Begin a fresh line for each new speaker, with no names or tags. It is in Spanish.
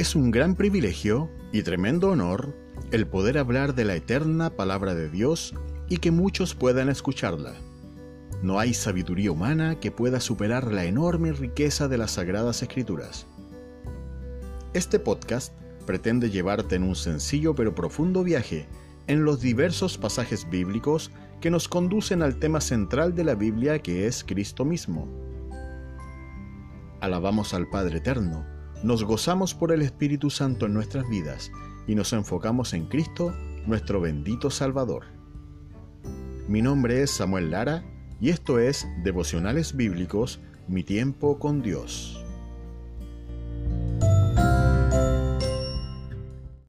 Es un gran privilegio y tremendo honor el poder hablar de la eterna palabra de Dios y que muchos puedan escucharla. No hay sabiduría humana que pueda superar la enorme riqueza de las Sagradas Escrituras. Este podcast pretende llevarte en un sencillo pero profundo viaje en los diversos pasajes bíblicos que nos conducen al tema central de la Biblia que es Cristo mismo. Alabamos al Padre Eterno, nos gozamos por el Espíritu Santo en nuestras vidas y nos enfocamos en Cristo, nuestro bendito Salvador. Mi nombre es Samuel Lara y esto es Devocionales Bíblicos, mi tiempo con Dios.